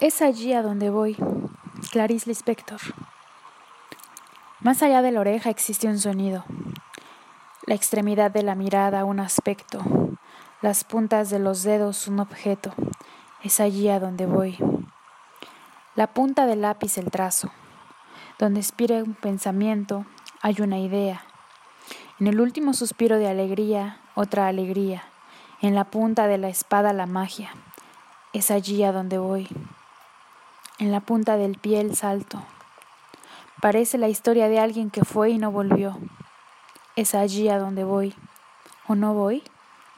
Es allí a donde voy, Clarice Lispector. Más allá de la oreja existe un sonido, la extremidad de la mirada un aspecto, las puntas de los dedos un objeto. Es allí a donde voy. La punta del lápiz el trazo. Donde expira un pensamiento hay una idea. En el último suspiro de alegría, otra alegría. En la punta de la espada la magia. Es allí a donde voy en la punta del pie el salto. Parece la historia de alguien que fue y no volvió. Es allí a donde voy. ¿O no voy?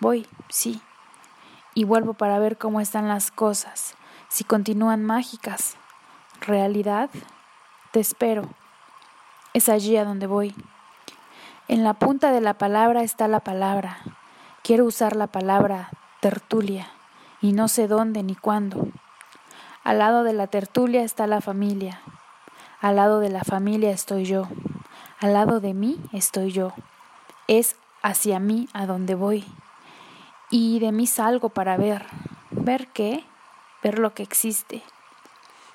Voy, sí. Y vuelvo para ver cómo están las cosas, si continúan mágicas. ¿Realidad? Te espero. Es allí a donde voy. En la punta de la palabra está la palabra. Quiero usar la palabra tertulia, y no sé dónde ni cuándo. Al lado de la tertulia está la familia. Al lado de la familia estoy yo. Al lado de mí estoy yo. Es hacia mí a donde voy. Y de mí salgo para ver. ¿Ver qué? Ver lo que existe.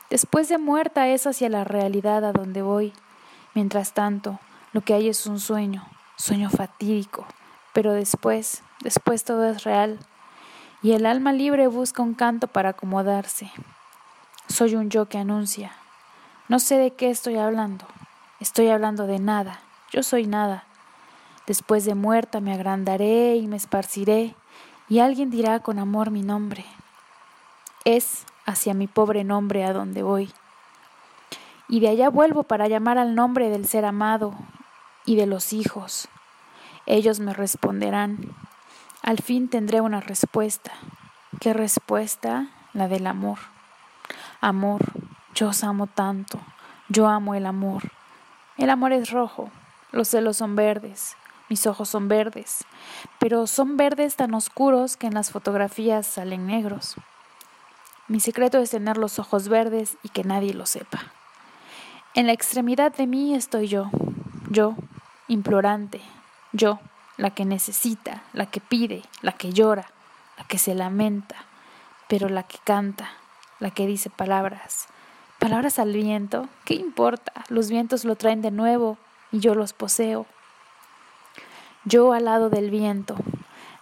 Después de muerta es hacia la realidad a donde voy. Mientras tanto, lo que hay es un sueño, sueño fatídico. Pero después, después todo es real. Y el alma libre busca un canto para acomodarse. Soy un yo que anuncia. No sé de qué estoy hablando. Estoy hablando de nada. Yo soy nada. Después de muerta me agrandaré y me esparciré, y alguien dirá con amor mi nombre. Es hacia mi pobre nombre a donde voy. Y de allá vuelvo para llamar al nombre del ser amado y de los hijos. Ellos me responderán. Al fin tendré una respuesta. ¿Qué respuesta? La del amor. Amor, yo os amo tanto, yo amo el amor. El amor es rojo, los celos son verdes, mis ojos son verdes, pero son verdes tan oscuros que en las fotografías salen negros. Mi secreto es tener los ojos verdes y que nadie lo sepa. En la extremidad de mí estoy yo, yo, implorante, yo, la que necesita, la que pide, la que llora, la que se lamenta, pero la que canta, la que dice palabras. Palabras al viento, ¿qué importa? Los vientos lo traen de nuevo y yo los poseo. Yo al lado del viento,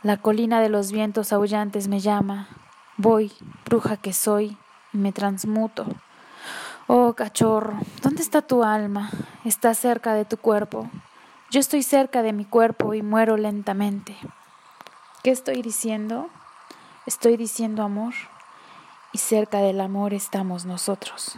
la colina de los vientos aullantes me llama. Voy, bruja que soy, y me transmuto. Oh, cachorro, ¿dónde está tu alma? Está cerca de tu cuerpo. Yo estoy cerca de mi cuerpo y muero lentamente. ¿Qué estoy diciendo? Estoy diciendo amor y cerca del amor estamos nosotros.